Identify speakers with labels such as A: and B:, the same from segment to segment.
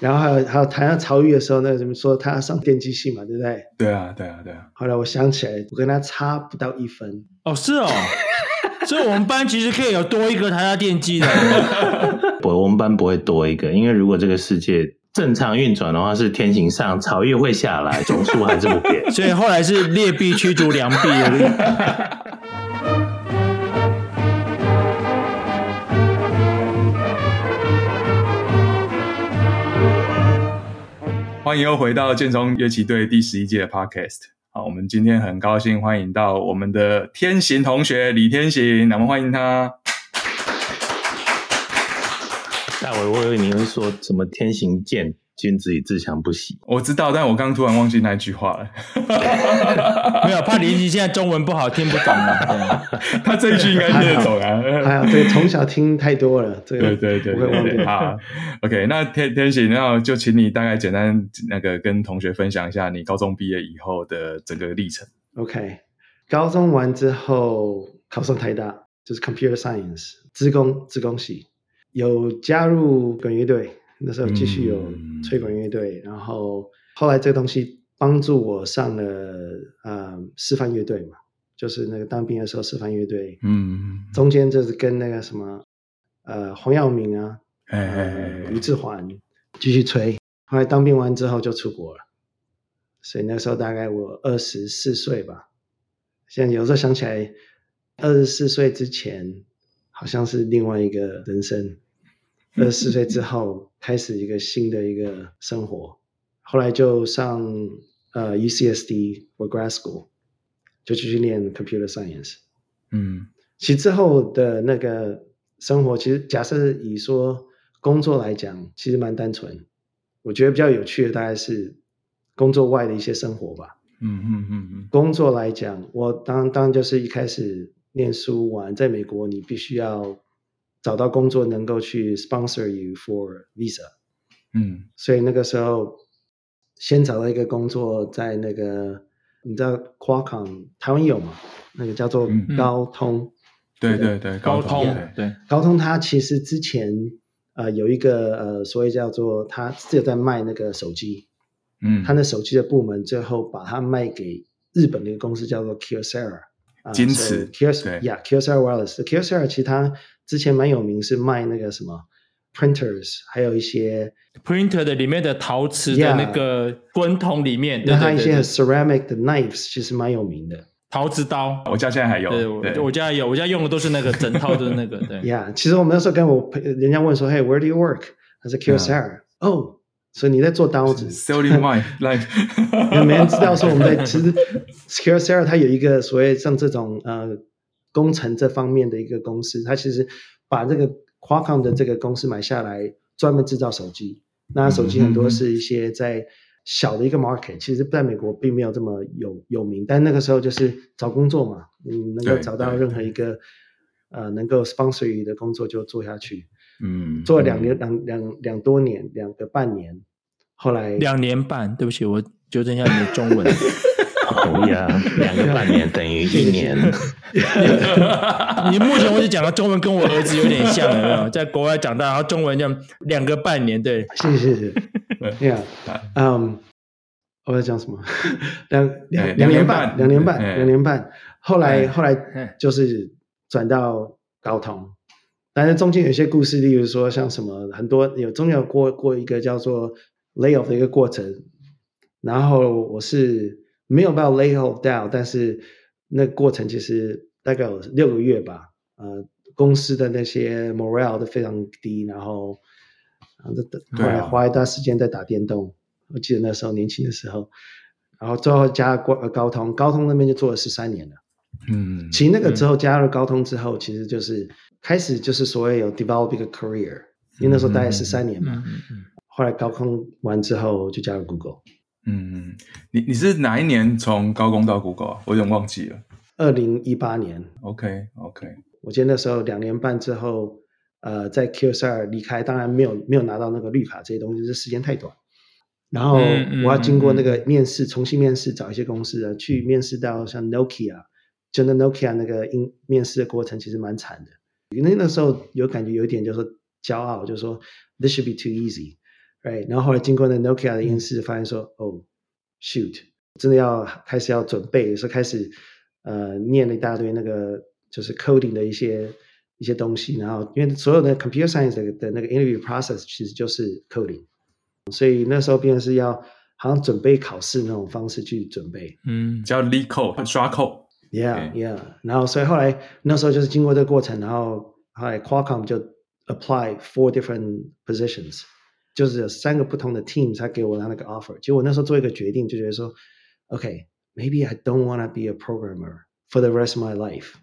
A: 然后还有还有谈到曹禺的时候，那个什么说他要上电机系嘛，对不对？
B: 对啊，对啊，对啊。
A: 后来我想起来，我跟他差不到一分。
C: 哦，是哦。所以我们班其实可以有多一个台大电机的。
D: 不，我们班不会多一个，因为如果这个世界正常运转的话，是天行上，曹禺会下来，总数还是不变。
C: 所以后来是劣币驱逐良币的。
B: 欢迎又回到建中乐器队第十一届的 Podcast。好，我们今天很高兴欢迎到我们的天行同学李天行，那么欢迎他。
D: 那我，我以为你会说什么天行健。君子以自强不息，
B: 我知道，但我刚刚突然忘记那句话了。
C: 没有，怕林夕现在中文不好听不懂嘛。
B: 他这一句应该听得懂啊。
A: 哎呀，对，从小听太多了，这个
B: 对对对，不会忘记。好，OK，那天天行，那就请你大概简单那个跟同学分享一下你高中毕业以后的整个历程。
A: OK，高中完之后考上台大，就是 Computer Science，资工资工系，有加入管乐队。那时候继续有吹管乐队，嗯、然后后来这个东西帮助我上了呃示范乐队嘛，就是那个当兵的时候示范乐队，嗯，中间就是跟那个什么呃黄耀明啊，哎哎哎，吴志环继续吹，后来当兵完之后就出国了，所以那时候大概我二十四岁吧，现在有时候想起来，二十四岁之前好像是另外一个人生。二十四岁之后，开始一个新的一个生活，后来就上呃 UCSD 或 Grad School，就继续念 Computer Science。嗯，其实之后的那个生活，其实假设以说工作来讲，其实蛮单纯。我觉得比较有趣的大概是工作外的一些生活吧。嗯嗯嗯嗯。工作来讲，我当当就是一开始念书完，在美国你必须要。找到工作能够去 sponsor you for visa，嗯，所以那个时候先找到一个工作，在那个你知道 Qualcomm 台湾有吗？那个叫做高通，嗯、
B: 对。对对，高通，对。
A: 高通，它其实之前呃有一个呃所谓叫做它自己在卖那个手机，嗯，它那手机的部门最后把它卖给日本的一个公司叫做 Kyocera，
B: 金瓷
A: ，Kyocera Wireless，Kyocera 其他。之前蛮有名，是卖那个什么 printers，还有一些
C: printer 的里面的陶瓷的那个滚筒里面，
A: 那它一些 ceramic 的 knives 其实蛮有名的，
C: 陶瓷刀，
B: 我家现在还有，
C: 对，对我家有，我家用的都是那个整套的那个，对。
A: Yeah，其实我们那时候跟我人家问说，Hey，where do you work？他说 Kyocera，哦，所以你在做刀子，
B: selling my life，
A: 有 没人知道说我们在其实 Kyocera 它有一个所谓像这种呃。工程这方面的一个公司，它其实把这个 Qualcomm 的这个公司买下来，专门制造手机。那手机很多是一些在小的一个 market，其实在美国并没有这么有有名。但那个时候就是找工作嘛，你能够找到任何一个呃能够 sponsor 你的工作就做下去。嗯，做了两年两两两多年，两个半年，后来
C: 两年半，对不起，我纠正一下你的中文。
D: 同意啊，两个半年等于一年。
C: 你目前为止讲的中文跟我儿子有点像，有没有？在国外长大，然后中文这样两个半年，对。
A: 谢谢谢谢。对啊，嗯，我在讲什么？两两两年半，两年半，两年半。后来后来就是转到高通，但是中间有些故事，例如说像什么很多有中间有过过一个叫做 layoff 的一个过程，然后我是。没有办法 lay off down，但是那个过程其实大概有六个月吧。呃，公司的那些 morale 都非常低，然后，然后后来花一段时间在打电动。我记得那时候年轻的时候，然后最后加高高通，高通那边就做了十三年了。嗯，其实那个之后加入高通之后，其实就是开始就是所谓有 developing a career，因为那时候大概十三年嘛。嗯嗯嗯。后来高空完之后就加入 Google。
B: 嗯，你你是哪一年从高工到 Google 啊？我有点忘记了。
A: 二零一八年。
B: OK OK。我
A: 记得那时候两年半之后，呃，在 Kyocera 离开，当然没有没有拿到那个绿卡这些东西，这时间太短。然后我要经过那个面试，嗯嗯嗯、重新面试，找一些公司啊，去面试到像 Nokia，就那 Nokia 那个应面试的过程其实蛮惨的。因为那时候有感觉有一点就是骄傲，就是说 This should be too easy。，right？然后后来经过那 Nokia 的面试，发现说，哦，shoot，真的要开始要准备，是开始呃念了一大堆那个就是 coding 的一些一些东西，然后因为所有的 computer science 的的那个 interview process 其实就是 coding，所以那时候变成是要好像准备考试那种方式去准备，
B: 嗯，叫 LeetCode 刷 code。
A: Yeah, yeah. 然后所以后来那时候就是经过这个过程，然后后来 Qualcomm 就 apply four different positions，就是有三个不同的 teams，他给我他那个 offer。结果我那时候做一个决定，就觉得说，OK，maybe、okay, I don't want to be a programmer for the rest of my life。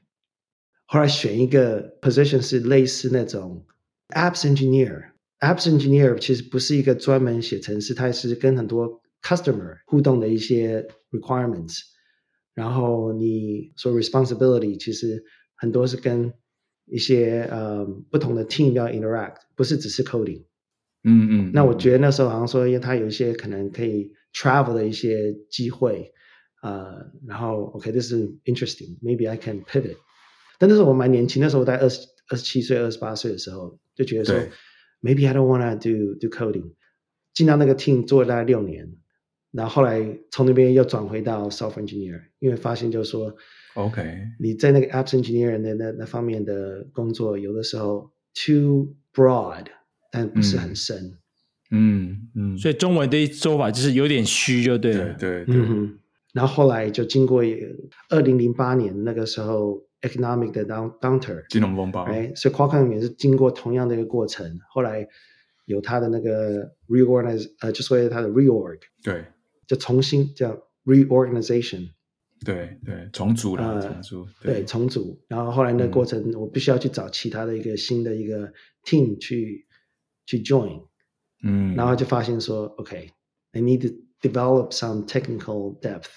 A: 后来选一个 position 是类似那种 apps engineer。apps engineer 其实不是一个专门写程式，它是跟很多 customer 互动的一些 requirements。 然后你说 responsibility 其实很多是跟一些呃不同的 team 要 interact，不是只是 coding。
B: 嗯嗯。
A: 那我觉得那时候好像说，因为他有一些可能可以 travel 的一些机会，呃，然后 OK，this is interesting，maybe I can pivot。但那时候我蛮年轻，那时候我在二十二十七岁、二十八岁的时候，就觉得说，maybe I don't wanna do do coding。进到那个 team 做了大概六年。 然后后来从那边又转回到 software engineer，因为发现就是说
B: ，OK，
A: 你在那个 apps engineer 的那那方面的工作，有的时候 too broad，但不是很深。
B: 嗯嗯，嗯，
C: 所以中文的说法就是有点虚，就对了。
B: 对对，对。
A: 嗯，然后后来就经过二零零八年那个时候 economic 的 down downturn
B: 金融风暴，
A: 哎，所以 Qualcomm 也是经过同样的一个过程，后来有它的那个 reorganize，呃，就所谓它的 reorg。
B: 对。
A: 就重新叫 reorganization，
B: 对对，重组了，重组，对，
A: 对重组。然后后来那过程，我必须要去找其他的一个新的一个 team 去去 join，
B: 嗯，
A: 然后就发现说，OK，I need to develop some technical depth，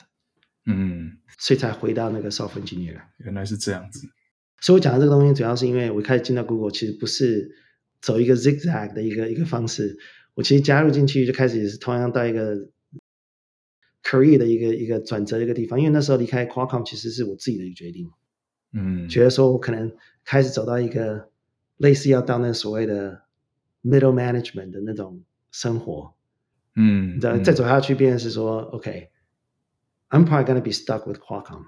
B: 嗯，
A: 所以才回到那个 software engineer。
B: 原来是这样子。
A: 所以我讲的这个东西，主要是因为我一开始进到 Google，其实不是走一个 zigzag 的一个一个方式，我其实加入进去就开始也是同样到一个。Career 的一个一个转折的一个地方，因为那时候离开 Qualcomm 其实是我自己的一个决定，
B: 嗯，
A: 觉得说我可能开始走到一个类似要到那所谓的 middle management 的那种生活，
B: 嗯，
A: 再再走下去，变成是说、嗯、OK，I'm probably gonna be stuck with Qualcomm，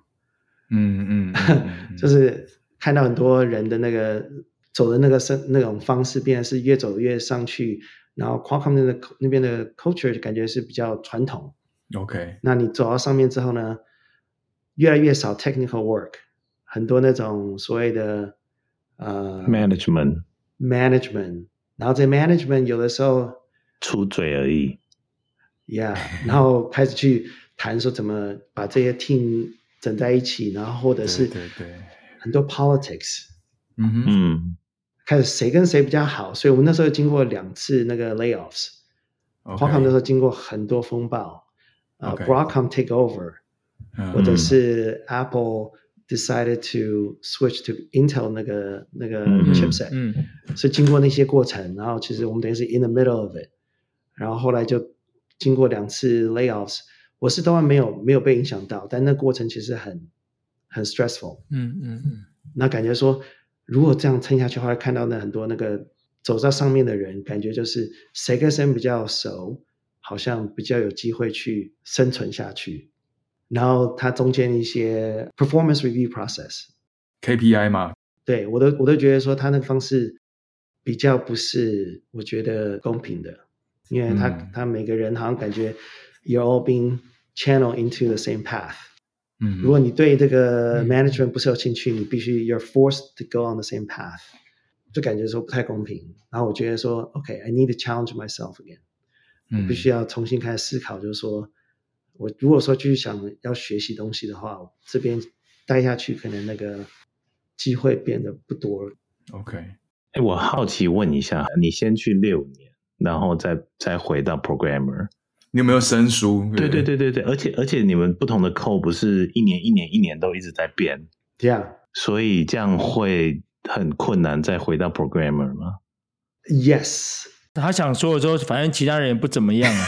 B: 嗯嗯，嗯。
A: 就是看到很多人的那个走的那个生那种方式，变成是越走越上去，然后 Qualcomm 那个那边的 culture 感觉是比较传统。
B: OK，
A: 那你走到上面之后呢，越来越少 technical work，很多那种所谓的呃
D: management
A: management，然后这 management 有的时候
D: 出嘴而已
A: ，yeah，然后开始去谈说怎么把这些 team 整在一起，然后或者是
B: 对对
A: 很多 politics，
B: 嗯
D: 嗯，
A: 开始谁跟谁比较好，所以我们那时候经过两次那个 layoffs，Qualcomm 那时候经过很多风暴。呃、uh, Broadcom take over，、嗯、或者是 Apple decided to switch to Intel 那个那个 chipset，
C: 嗯，
A: 所以经过那些过程，然后其实我们等于是 in the middle of it，然后后来就经过两次 layoffs，我是当然没有没有被影响到，但那过程其实很很 stressful，
C: 嗯嗯嗯，
A: 那感觉说如果这样撑下去，后来看到那很多那个走在上面的人，感觉就是谁跟谁比较熟。好像比较有机会去生存下去，然后它中间一些 performance review process，KPI
B: 嘛，
A: 对我都我都觉得说他那个方式比较不是我觉得公平的，因为他、嗯、他每个人好像感觉 you're all being channeled into the same path，
B: 嗯，
A: 如果你对这个 management 不是有兴趣，嗯、你必须 you're forced to go on the same path，就感觉说不太公平，然后我觉得说 OK，I、okay, need to challenge myself again。我必须要重新开始思考，就是说，我如果说继续想要学习东西的话，这边待下去可能那个机会变得不多了。
B: OK，
D: 哎，我好奇问一下，你先去六年，然后再再回到 programmer，
B: 你有没有生疏？
D: 对对对对对，而且而且你们不同的 code 不是一年一年一年都一直在变，
A: 对啊，
D: 所以这样会很困难再回到 programmer 吗
A: ？Yes。
C: 他想说的时候，反正其他人也不怎么样啊，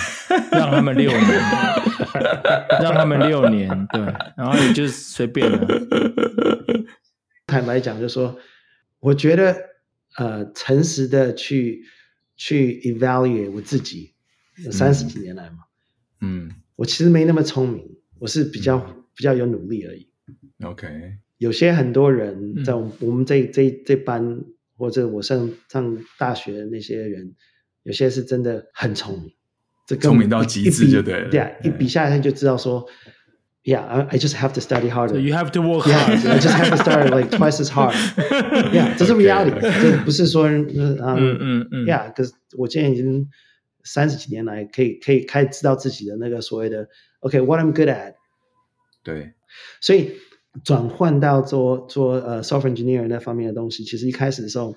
C: 让他们六年，让他们六年，对，然后也就随便了。
A: 坦白讲，就说我觉得，呃，诚实的去去 evaluate 我自己，三十几年来嘛。
B: 嗯，
A: 我其实没那么聪明，我是比较、嗯、比较有努力而已。
B: OK，
A: 有些很多人在我们这、嗯、这这班或者我上上大学的那些人，有些是真的很聪明，这
B: 聪明到极致就对了。
A: 对啊，一比下来就知道说。Yeah, I just have to study harder.
C: You have to work hard.
A: Yeah, I just have to study like twice as hard. Yeah, 这是 reality，这不是说嗯嗯嗯。Yeah，可是我现在已经三十几年来，可以可以开始知道自己的那个所谓的 OK，what I'm good at。
B: 对，
A: 所以转换到做做呃 software engineer 那方面的东西，其实一开始的时候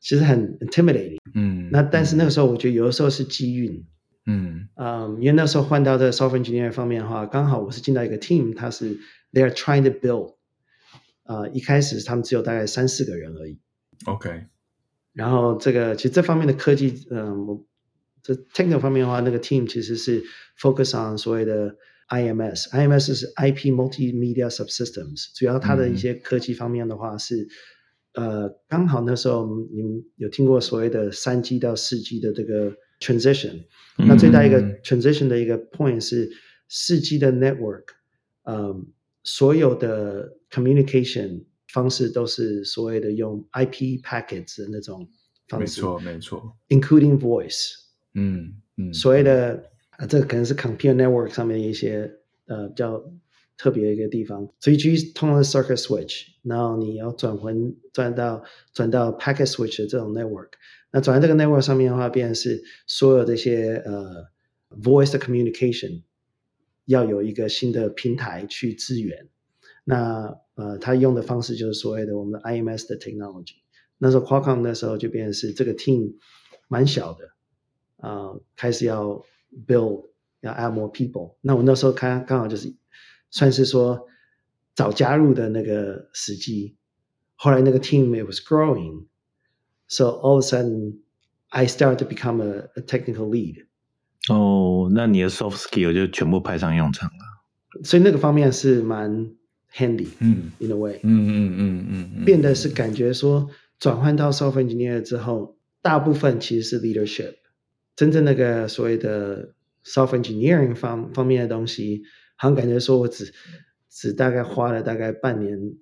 A: 其实很 intimidating。嗯，那但是那个时候我觉得有的时候是机运。嗯，嗯，因为那时候换到这个 software engineer 方面的话，刚好我是进到一个 team，他是 they are trying to build，呃，一开始他们只有大概三四个人而已。
B: OK，
A: 然后这个其实这方面的科技，嗯，我这 technical 方面的话，那个 team 其实是 focus on 所谓的 IMS，IMS 是 IP Multimedia Subsystems，主要它的一些科技方面的话是，嗯、呃，刚好那时候你们有听过所谓的三 G 到四 G 的这个 transition。那最大一个 transition 的一个 point 是四 G 的 network，嗯，所有的 communication 方式都是所谓的用 IP packets 的那种方式，
B: 没错没错
A: ，including voice，
B: 嗯嗯，
A: 所谓的啊，这个可能是 computer network 上面一些呃比较特别一个地方，所以 G 通常是 circuit switch，然后你要转回转到转到 packet switch 的这种 network。那转到这个 network 上面的话，变成是所有这些呃 voice communication 要有一个新的平台去支援。那呃，他用的方式就是所谓的我们的 IMS 的 technology。那时候 Qualcomm 那时候就变成是这个 team 蛮小的啊、开始要 build 要 add more people。那我那时候看刚好就是算是说早加入的那个时机。后来那个 team it was growing。So all of a sudden, I started to become a, a technical lead.
D: 哦，那你的 soft skill 就全部派上用场了。
A: 所以那个方面是蛮 handy，
B: 嗯
A: ，in a way，
B: 嗯嗯嗯嗯，嗯，
A: 变得是感觉说转换到 software engineer 之后，大部分其实是 leadership。真正那个所谓的 software engineering 方方面的东西，好像感觉说我只只大概花了大概半年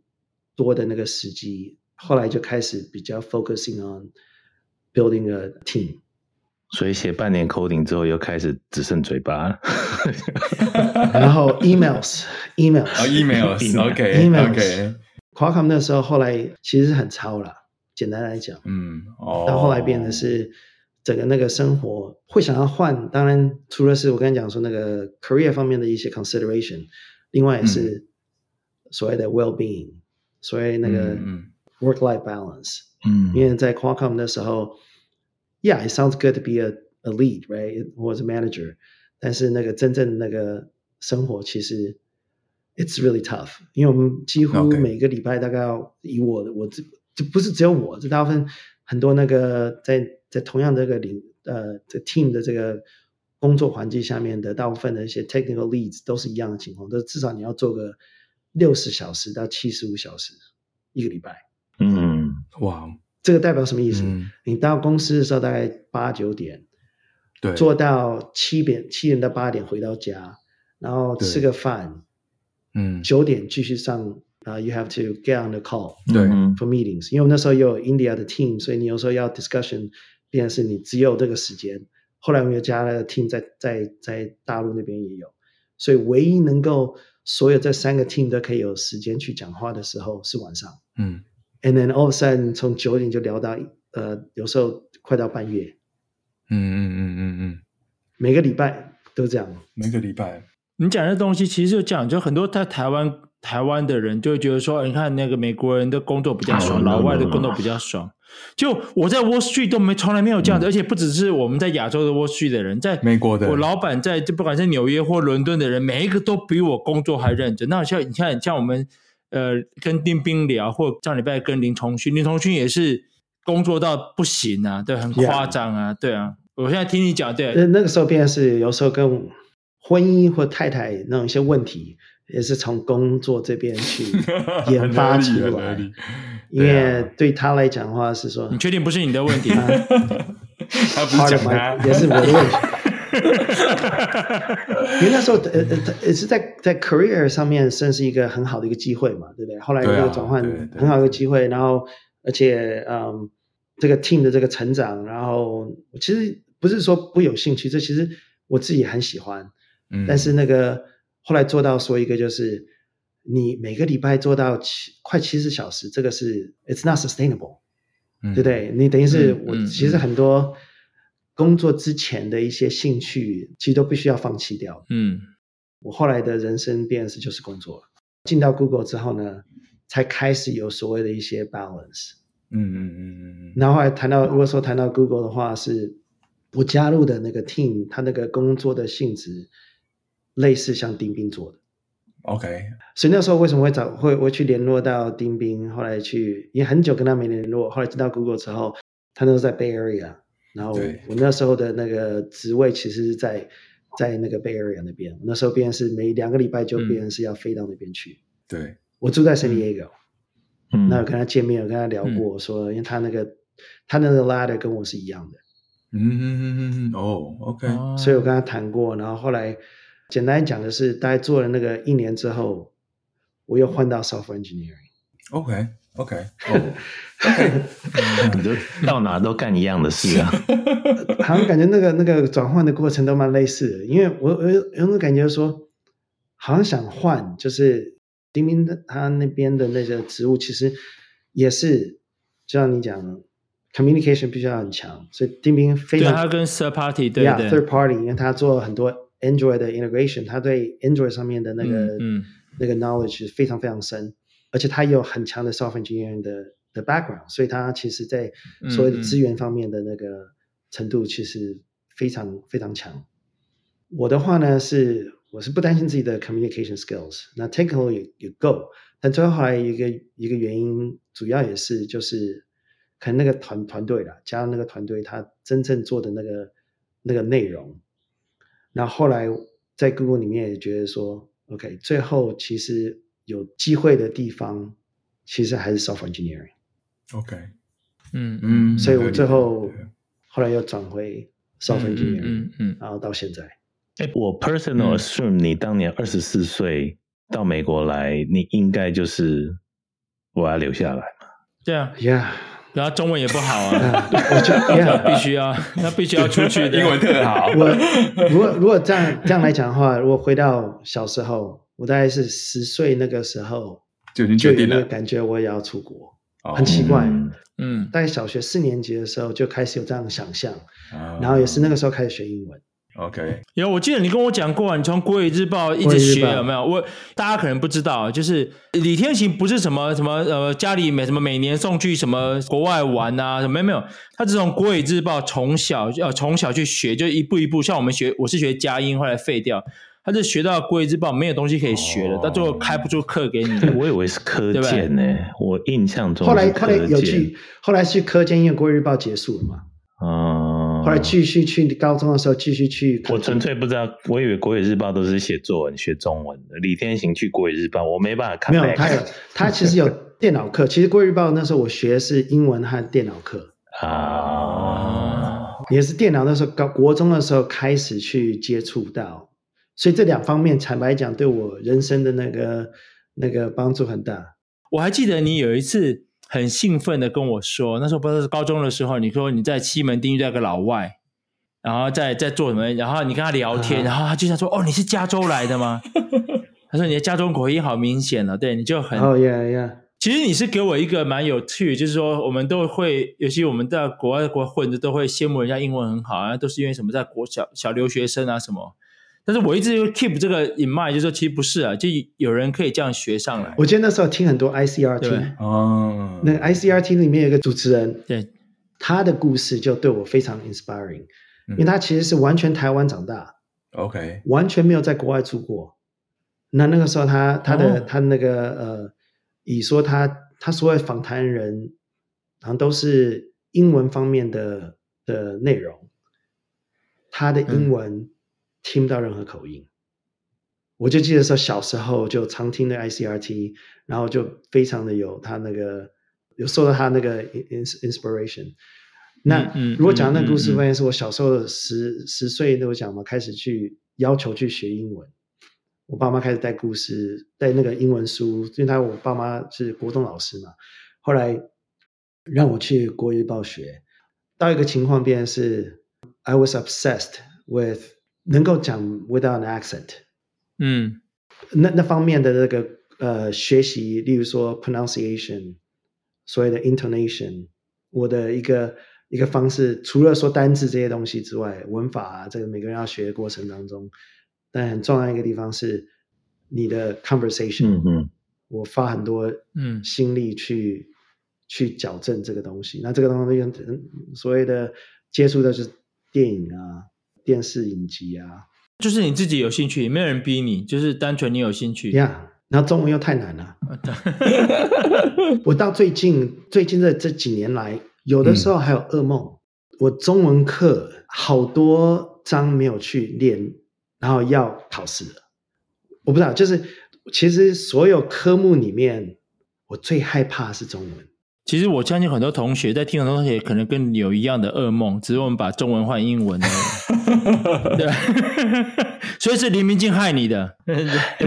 A: 多的那个时机。后来就开始比较 focusing on building a team，
D: 所以写半年 coding 之后又开始只剩嘴巴了，
A: 然后 emails，emails，OK，emails，Qualcomm 那时候后来其实是很糙了，简单来讲，
B: 嗯，哦，
A: 到后来变的是整个那个生活会想要换，当然除了是我刚才讲说那个 career 方面的一些 consideration，另外也是所谓的 well-being，所以那个。嗯嗯 Work-life balance，嗯，因为在 Qualcomm 的时候，Yeah，it sounds good to be a a lead, right? Or as a manager，但是那个真正那个生活其实，it's really tough。因为我们几乎每个礼拜大概要以我的，我这就不是只有我，这大部分很多那个在 在同样的这个领呃这 team 的这个工作环境下面的大部分的一些 technical leads 都是一样的情况，都至少你要做个六十小时到七十五小时一个礼拜。
D: 嗯，
B: 哇，
A: 这个代表什么意思？嗯、你到公司的时候大概八九点，
B: 对，
A: 做到七点七点到八点回到家，然后吃个饭，
B: 嗯，
A: 九点继续上啊、uh,，you have to get on the call，
B: 对
A: ，for meetings，因为我那时候有 India 的 team，所以你有时候要 discussion，变成是你只有这个时间。后来我们又加了 team 在在在大陆那边也有，所以唯一能够所有这三个 team 都可以有时间去讲话的时候是晚上，
B: 嗯。
A: And then all of a sudden 从九点就聊到呃，有时候快到半夜。
B: 嗯嗯嗯嗯嗯，
A: 每个礼拜都这样。
B: 每个礼拜，
C: 你讲的东西其实就讲，就很多在台湾台湾的人就会觉得说，你看那个美国人的工作比较爽，老外的工作比较爽。就我在 Wall Street 都没从来没有这样子，而且不只是我们在亚洲的 Wall Street 的人，在
B: 美国的，
C: 我老板在就不管是纽约或伦敦的人，每一个都比我工作还认真。那像你看，像我们。呃，跟丁斌聊，或上礼拜跟林崇勋，林崇勋也是工作到不行啊，对，很夸张啊.对啊。我现在听你讲，对，
A: 那那个时候便是有时候跟婚姻或太太那种一些问题，也是从工作这边去 研发出来。因为对他来讲的话是说，
C: 你确定不是你的问题吗？
B: 他不是讲他，
A: 也是我的问题。因为那时候呃呃也是在在 career 上面算是一个很好的一个机会嘛，对不对？后来有一个转换很好的一个机会，然后而且嗯，这个 team 的这个成长，然后其实不是说不有兴趣，这其实我自己很喜欢。嗯，但是那个后来做到说一个就是你每个礼拜做到七快七十小时，这个是 it's not sustainable，嗯，对不对？你等于是我其实很多。工作之前的一些兴趣，其实都必须要放弃掉。嗯，我后来的人生变是就是工作，进到 Google 之后呢，才开始有所谓的一些 balance。嗯嗯嗯嗯嗯。然后后来谈到，如果说谈到 Google 的话，是我加入的那个 team，他那个工作的性质类似像丁斌做的。
B: OK。
A: 所以那时候为什么会找会会去联络到丁斌？后来去也很久跟他没联络，后来知道 Google 之后，他那时候在 Bay Area。然后我那时候的那个职位其实是在在那个 Bay Area 那边，那时候变成是每两个礼拜就变成是要飞到那边去。
B: 对，
A: 我住在 San Diego，嗯，那我跟他见面，我跟他聊过，说因为他那个他那个 ladder 跟我是一样的。
B: 嗯嗯嗯嗯哦，OK，
A: 所以我跟他谈过，然后后来简单讲的是，大概做了那个一年之后，我又换到 Software Engineering。
B: OK。OK，
D: 你就到哪都干一样的事啊？
A: 好像感觉那个那个转换的过程都蛮类似的，因为我我有种感觉说，好像想换，就是丁斌的他那边的那些职务，其实也是就像你讲，communication 必须要很强，所以丁斌非常
C: 对他跟 third party 对对
A: third party，因为他做很多 Android 的 integration，他对 Android 上面的那个、嗯嗯、那个 knowledge 非常非常深。而且他也有很强的 software engineering 的的 background，所以他其实在所谓的资源方面的那个程度其实非常、嗯、非常强。我的话呢是，我是不担心自己的 communication skills，那 technical 也也够，但最后后来一个一个原因，主要也是就是可能那个团团队啦，加上那个团队他真正做的那个那个内容，那后，后来在 Google 里面也觉得说，OK，最后其实。有机会的地方，其实还是 software engineering。
B: OK，
C: 嗯嗯，
A: 所以我最后后来又转回 software engineering，嗯嗯，然后到现在。
D: 哎，我 personal assume 你当年二十四岁到美国来，你应该就是我要留下来嘛？
C: 对啊
A: ，Yeah，
C: 然后中文也不好啊，我就 必须要，那必须要出去，
B: 英文特好。
A: 我如果如果这样这样来讲的话，如果回到小时候。我大概是十岁那个时候
B: 就已经决定了，
A: 感觉我也要出国，很奇怪。嗯，大概小学四年级的时候就开始有这样的想象，然后也是那个时候开始学英文。
B: OK，
C: 有，我记得你跟我讲过，你从国语日报一直学，有没有？我大家可能不知道，就是李天行不是什么什么呃家里每什么每年送去什么国外玩啊，什么没有没有，他是从国语日报从小呃从小去学，就一步一步，像我们学，我是学佳音，后来废掉。他是学到《国语日报》没有东西可以学了，到最后开不出课给你。
D: 我以为是科见呢，我印象中。
A: 后来后来有去，后来去科见，因为《国语日报》结束了嘛。哦。后来继续去高中的时候继续去。
D: 我纯粹不知道，我以为《国语日报》都是写作文、学中文的。李天行去《国语日报》，我没办法看。
A: 没有，他有，他其实有电脑课。其实《国语日报》那时候我学的是英文和电脑课 啊，也是电脑那时候高国中的时候开始去接触到。所以这两方面，坦白讲，对我人生的那个那个帮助很大。
C: 我还记得你有一次很兴奋的跟我说，那时候不是高中的时候，你说你在西门町遇到个老外，然后在在做什么，然后你跟他聊天，啊、然后他就想说：“哦，你是加州来的吗？” 他说：“你的加州口音好明显了。”对，你就很
A: 哦呀呀。
C: 其实你是给我一个蛮有趣，就是说我们都会，尤其我们在国外国混的，都会羡慕人家英文很好啊，都是因为什么在国小小留学生啊什么。但是我一直就 keep 这个 in mind，就是说其实不是啊，就有人可以这样学上来。
A: 我记得那时候听很多 ICRT，哦，那个 ICRT 里面有一个主持人，对，他的故事就对我非常 inspiring，因为他其实是完全台湾长大
B: ，OK，
A: 完全没有在国外住过。那那个时候他他的他那个呃，以说他他所有访谈人，好像都是英文方面的的内容，他的英文。听不到任何口音，我就记得说小时候就常听的 ICRT，然后就非常的有他那个有受到他那个 inspiration，那
C: 嗯
A: 如果讲那个故事，
C: 嗯嗯嗯
A: 发现是我小时候十十岁那我讲嘛，开始去要求去学英文。我爸妈开始带故事，带那个英文书，因为他我爸妈是国中老师嘛。后来让我去国语日报学，到一个情况变成是，I was obsessed with 能够讲 without an accent，
C: 嗯
A: 那那方面的那个呃学习，例如说 pronunciation，所谓的 intonation，我的一个一个方式，除了说单字这些东西之外，文法啊，这个每个人要学的过程当中。但很重要一个地方是你的 conversation，
D: 嗯嗯，
A: 我花很多
C: 嗯
A: 心力去、嗯、去矫正这个东西。那这个东西所谓的接触的就是电影啊、电视影集啊，
C: 就是你自己有兴趣，也没有人逼你，就是单纯你有兴趣。
A: 呀、yeah，然后中文又太难了。我到最近最近的这几年来，有的时候还有噩梦。嗯、我中文课好多章没有去练。然后要考试了，我不知道，就是其实所有科目里面，我最害怕是中文。
C: 其实我相信很多同学在听，很多同学可能跟你有一样的噩梦，只是我们把中文换英文了。对，所以是林明静害你的。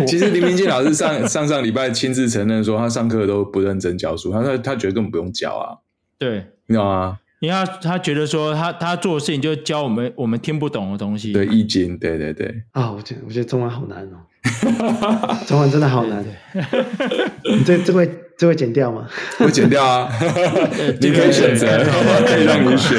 B: 其实林明静老师上上上礼拜亲自承认说，他上课都不认真教书，他说他觉得根本不用教啊。
C: 对，
B: 你知道吗？
C: 因为他他觉得说他他做的事情就教我们我们听不懂的东西。
B: 对，易经，对对对。
A: 啊、哦，我觉得我觉得中文好难哦，中文真的好难。你这这会这会剪掉吗？
B: 会剪掉啊，你可以选择，可以让你选。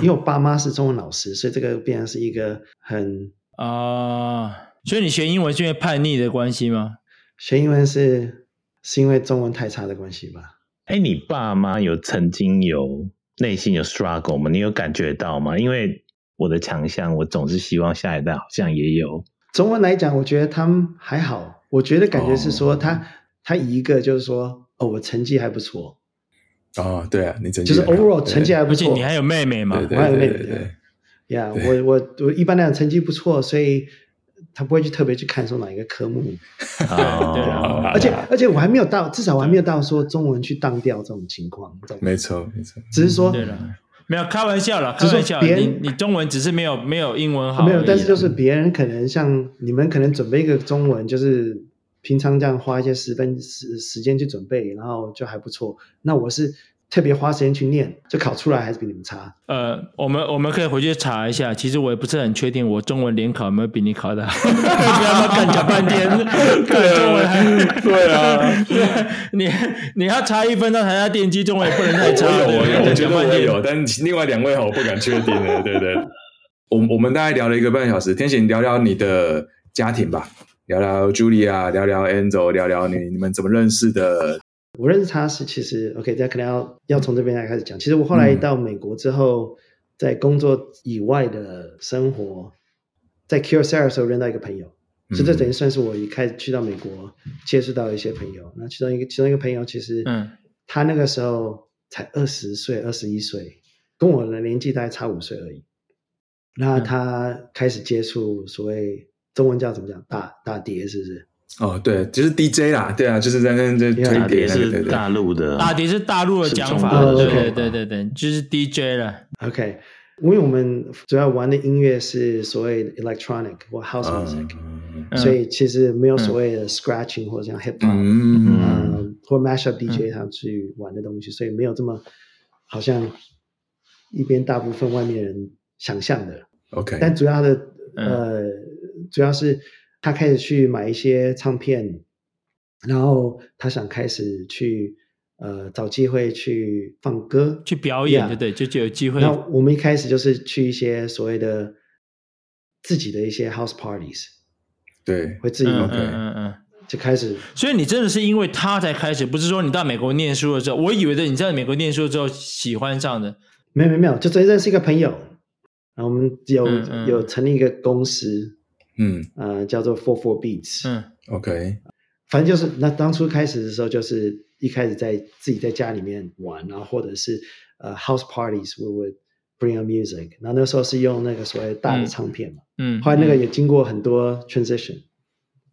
A: 因为我爸妈是中文老师，所以这个变成是一个很
C: 啊、呃，所以你学英文是因为叛逆的关系吗？
A: 学英文是是因为中文太差的关系吧？
D: 哎，你爸妈有曾经有？内心有 struggle 吗？你有感觉到吗？因为我的强项，我总是希望下一代好像也有。
A: 中文来讲，我觉得他们还好。我觉得感觉是说他，他、哦、他一个就是说，哦，我成绩还不错。
B: 哦，对啊，你成绩
A: 就是 overall 成绩还不错。
C: 而且你还有妹妹嘛？
A: 我还有妹妹。
B: 对对。
A: 呀，我我我一般来讲成绩不错，所以。他不会去特别去看说哪一个科目，
C: 对对啊，
A: 而且而且我还没有到，至少我还没有到说中文去当掉这种情况。
B: 没错没错，
A: 只是说、
C: 嗯、对了，没有开玩笑了，开玩笑。别人你你中文只是没有没有英文好，
A: 没有，但是就是别人可能像你们可能准备一个中文，就是平常这样花一些时分时时间去准备，然后就还不错。那我是。特别花时间去念，就考出来还是比你们差。
C: 呃，我们我们可以回去查一下。其实我也不是很确定，我中文联考有没有比你考的好。不要干讲半天，对中文还对啊。你你要差一分到台大电机，中文也不能太差。
B: 我有，我有，我觉得我有，但另外两位我不敢确定了。对不对。我我们大概聊了一个半小时，天行聊聊你的家庭吧，聊聊 Julia，聊聊 Angel，聊聊你你们怎么认识的。
A: 我认识他是其实 OK，大家可能要要从这边来开始讲。其实我后来到美国之后，嗯、在工作以外的生活，在 Kyocera 的时候认到一个朋友，嗯、所以这等于算是我一开始去到美国接触到一些朋友。那其中一个其中一个朋友其实，嗯，他那个时候才二十岁、二十一岁，跟我的年纪大概差五岁而已。那他开始接触所谓中文叫怎么讲大大碟，是不是？
B: 哦，对，就是 DJ 啦，对啊，就是在那这推碟
D: 是大陆的，
C: 大碟是大陆的讲法，对对对对对，就是 DJ 了。
A: OK，因为我们主要玩的音乐是所谓 electronic 或 house music，所以其实没有所谓的 scratching 或者像 hip hop，嗯，或 mashup DJ 他去玩的东西，所以没有这么好像一边大部分外面人想象的。
B: OK，
A: 但主要的呃，主要是。他开始去买一些唱片，然后他想开始去呃找机会去放歌、
C: 去表演，对对，就就有机会。
A: 那我们一开始就是去一些所谓的自己的一些 house parties，
B: 对，
A: 会自己
C: 嗯嗯嗯，
A: 就开始。
C: 所以你真的是因为他才开始，不是说你到美国念书的时候，我以为的你在美国念书之后喜欢上的。
A: 没有没有没有，就真认识一个朋友，然后我们有嗯嗯有成立一个公司。
B: 嗯，
A: 呃，叫做 Four Four Beats。
C: 嗯
B: ，OK，
A: 反正就是那当初开始的时候，就是一开始在自己在家里面玩，然后或者是呃 house parties，we would bring a music。然后那时候是用那个所谓大的唱片嘛，
C: 嗯，
A: 后来那个也经过很多 transition，、嗯、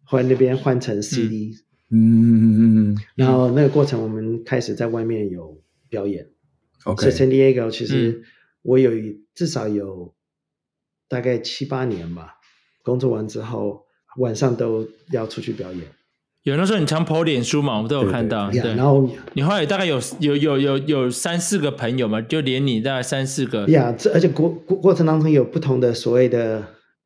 A: 后来那边换成 CD，
B: 嗯嗯嗯嗯，
A: 然后那个过程我们开始在外面有表演
B: ，OK，
A: 所以 San Diego 其实
C: 嗯。
A: 我有一至少有大概七八年吧，工作完之后晚上都要出去表演。
C: 有那时候你常 po 脸书嘛，我们都有看到。
A: 呀，
C: 对，
A: 然后
C: 你后来大概有有有有有三四个朋友嘛，就连你大概三四个。
A: 呀，这而且过过过程当中有不同的所谓的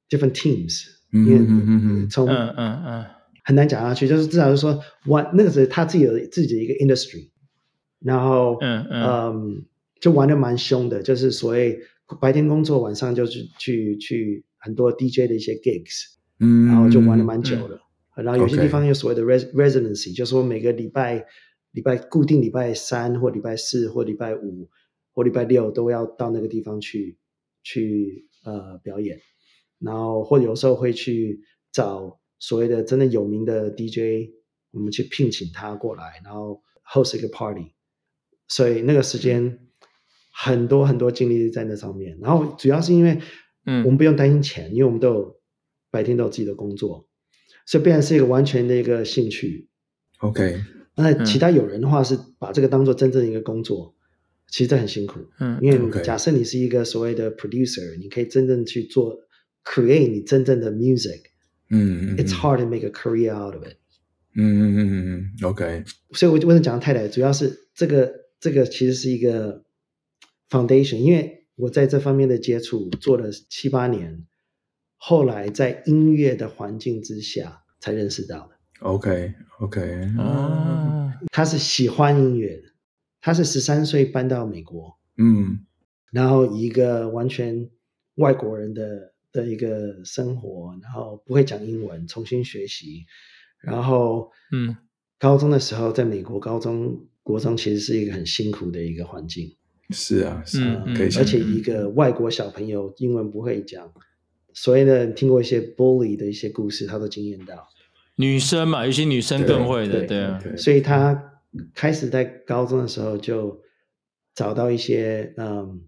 A: different teams，
B: 嗯嗯嗯嗯
A: 从
C: 嗯嗯嗯
A: 很难讲下去，就是至少是说，玩那个是他自己有自己的一个 industry，然后
C: 嗯嗯
A: 嗯就玩的蛮凶的，就是所谓白天工作，晚上就是去去很多 DJ 的一些 gigs，
B: 嗯，
A: 然后就玩了蛮久的。
C: 嗯
A: 然后有些地方有所谓的 res residency，就是说每个礼拜礼拜固定礼拜三或礼拜四或礼拜五或礼拜六都要到那个地方去去呃表演，然后或者有时候会去找所谓的真的有名的 DJ，我们去聘请他过来，然后 host 一个 party，所以那个时间很多很多精力在那上面。然后主要是因为
C: 嗯
A: 我们不用担心钱，因为我们都有白天都有自己的工作。所以变成是一个完全的一个兴趣。
B: OK，
A: 那其他有人的话是把这个当做真正的一个工作，其实这很辛苦。
C: 嗯
A: 因
B: 为
A: 假设你是一个所谓的 producer，你可以真正去做 create 你真正的 music。
B: 嗯嗯
A: It's hard to make a career out of it。
B: 嗯嗯嗯嗯嗯，OK，
A: 所以我就为什么讲太太，主要是这个这个其实是一个 foundation，因为我在这方面的接触做了七八年，后来在音乐的环境之下才认识到的。
B: OK OK，
C: 啊，
A: 他是喜欢音乐的，他是十三岁搬到美国，
B: 嗯。
A: 然后一个完全外国人的的一个生活，然后不会讲英文，重新学习，然后
C: 嗯。
A: 高中的时候在美国高中国中其实是一个很辛苦的一个环境，
B: 是啊是啊，
C: 嗯
B: 可以想
A: 而且一个外国小朋友英文不会讲，所以呢听过一些 bully 的一些故事，他都经验到。
C: 女生嘛，有些女生更会的，
A: 对
C: 对啊，
B: 对
A: 所以他开始在高中的时候就找到一些嗯，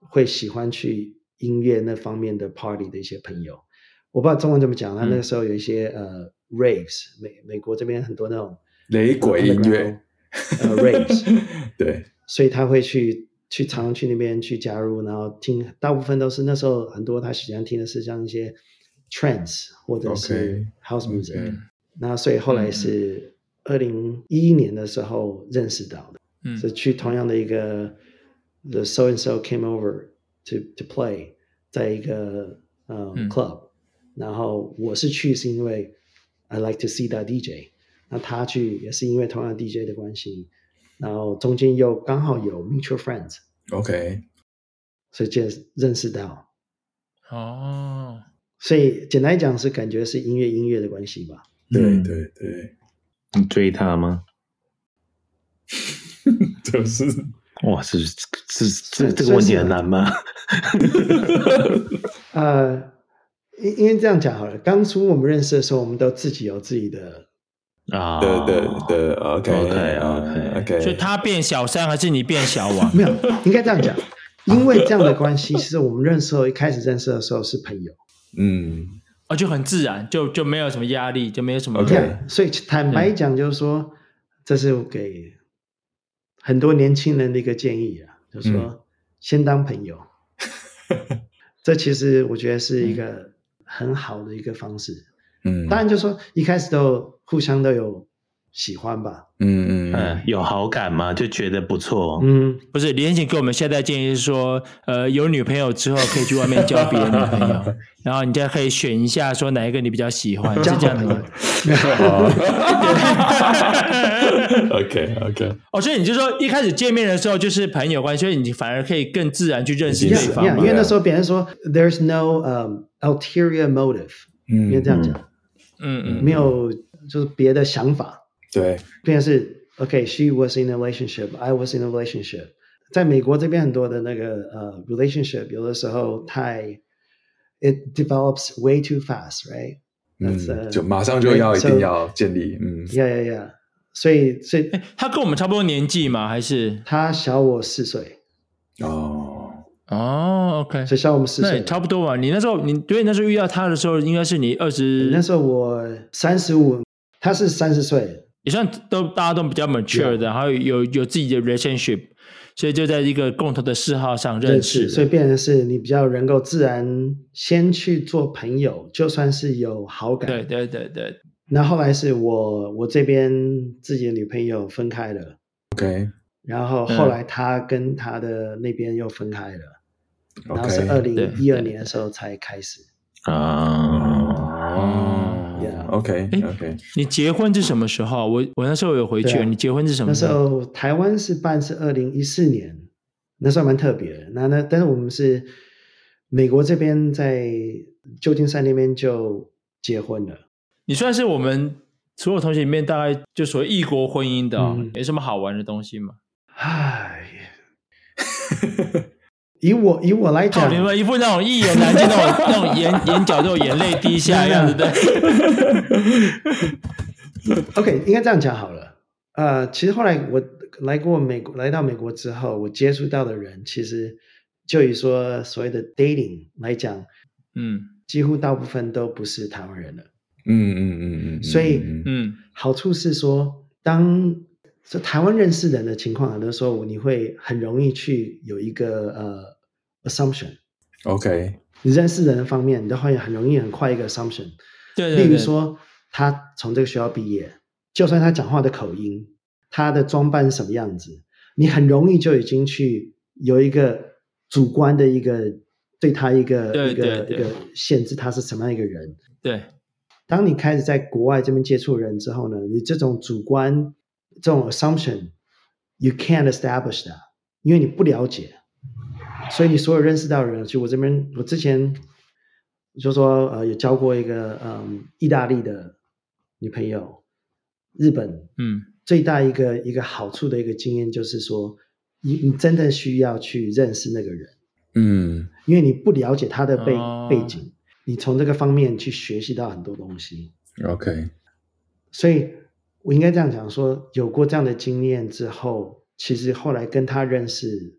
A: 会喜欢去音乐那方面的 party 的一些朋友。我不知道中文怎么讲，他那个时候有一些、呃 raves，美美国这边很多那种
B: 雷鬼音乐，
A: 呃 raves，
B: 对，
A: 所以他会去去常常去那边去加入，然后听，大部分都是那时候很多他喜欢听的是像一些 trance 或者是 house music。
B: 嗯
A: 那所以后来是二零一一年的时候认识到的，
C: 嗯。
A: 是去同样的一个 the so and so came over to to play，在一个呃、
C: 嗯。
A: club，然后我是去是因为 I like to see that DJ，那他去也是因为同样 DJ 的关系，然后中间又刚好有 mutual
B: friends，OK，
A: 所以就认识到，
C: 哦，
A: 所以简单来讲是感觉是音乐音乐的关系吧。
B: 对
D: 嗯
B: 对对，
D: 你追他吗？
B: 就是
D: 哇，是是这这个问题很难吗？
A: 呃，因因为这样讲好了，当初我们认识的时候，我们都自己有自己的，
D: 啊，
B: 对对对，OK
D: OK，OK
B: OK，
C: 所以他变小三还是你变小王？
A: 没有，应该这样讲，因为这样的关系，其实我们认识的，一开始认识的时候是朋友。
B: 嗯。
C: 哦，就很自然，就就没有什么压力，就没有什么
B: OK
A: 所以坦白讲，就是说，这是我给很多年轻人的一个建议啊，就是说，先当朋友，这其实我觉得是一个很好的一个方式。
B: 嗯，
A: 当然，就是说一开始都互相都有喜欢吧，
B: 嗯嗯
D: 嗯，有好感吗？就觉得不错。
A: 嗯，
C: 不是，李贤请给我们现在建议是说，呃，有女朋友之后可以去外面交别的女朋友，然后你再可以选一下，说哪一个你比较喜欢，
A: 交
C: 是这样的。
B: OK OK，
C: 哦，所以你就说一开始见面的时候就是朋友关系，所以你反而可以更自然去认识对
A: Yeah,
C: 方
A: yeah, 因为那时候别人说 there's no um ulterior motive，
B: 嗯
A: 因为这样讲，
C: 嗯嗯，
A: 没有就是别的想法，
B: 对，
A: 变成是 OK，she、was in a relationship，I was in a relationship。在美国这边很多的那个呃、uh, relationship，有的时候太 it develops way too fast，right？
B: 嗯
A: uh,，
B: 就马上就要一定要建立，嗯
A: Yeah, yeah, yeah。所以，所以
C: 哎，他跟我们差不多年纪吗？还是？
A: 他小我四岁，
B: 哦，
C: 哦，OK，
A: 所以小我们四
C: 岁。差不多啊。你那时候，你对那时候遇到他的时候，应该是你二十，
A: 那时候我三十五，他是三十岁。
C: 也算都大家都比较 mature 的，然后有有自己的 relationship，所以就在一个共同的嗜好上认识，
A: 所以变成是你比较能够自然先去做朋友，就算是有好感。
C: 对对对对。
A: 那后来是我我这边自己的女朋友分开了
B: ，OK，
A: 然后后来他跟他的那边又分开了.然后是二零一二年的时候才开始
B: 啊，Yeah，OK OK。
C: 你结婚是什么时候？我我那时候有回去，你结婚是什么时候？
A: 那时候台湾是办是二零一四年，那时候蛮特别的。那那但是我们是美国这边在旧金山那边就结婚了。
C: 你算是我们所有同学里面大概就所谓异国婚姻的，哦，嗯，有什么好玩的东西吗？
A: 唉，以我以我来讲，
C: 你们一副那种一言难尽，那种 那种眼眼角都有眼泪滴下的样子，对。
A: OK，应该这样讲好了。呃，其实后来我来过美国，来到美国之后，我接触到的人，其实就以说所谓的 dating 来讲，嗯，几乎大部分都不是台湾人了。
B: 嗯嗯嗯嗯，
A: 所以嗯，好处是说，当在台湾认识人的情况，很多时候你会很容易去有一个呃 assumption，OK，你认识人的方面，你都会很容易很快一个 assumption，
C: 对对对，
A: 例如说他从这个学校毕业，就算他讲话的口音，他的装扮是什么样子，你很容易就已经去有一个主观的一个对他一个
C: 对对对
A: 一个一个限制，他是什么样一个人，
C: 对。
A: 当你开始在国外这边接触人之后呢，你这种主观这种 assumption，you can't establish that，因为你不了解，所以你所有认识到的人，其实我这边我之前就说呃，有交过一个嗯意大利的女朋友，日本，嗯，最大一个一个好处的一个经验就是说，你你真的需要去认识那个人，
B: 嗯，
A: 因为你不了解他的背、哦、背景。你从这个方面去学习到很多东西
B: ，OK。
A: 所以我应该这样讲说，有过这样的经验之后，其实后来跟他认识，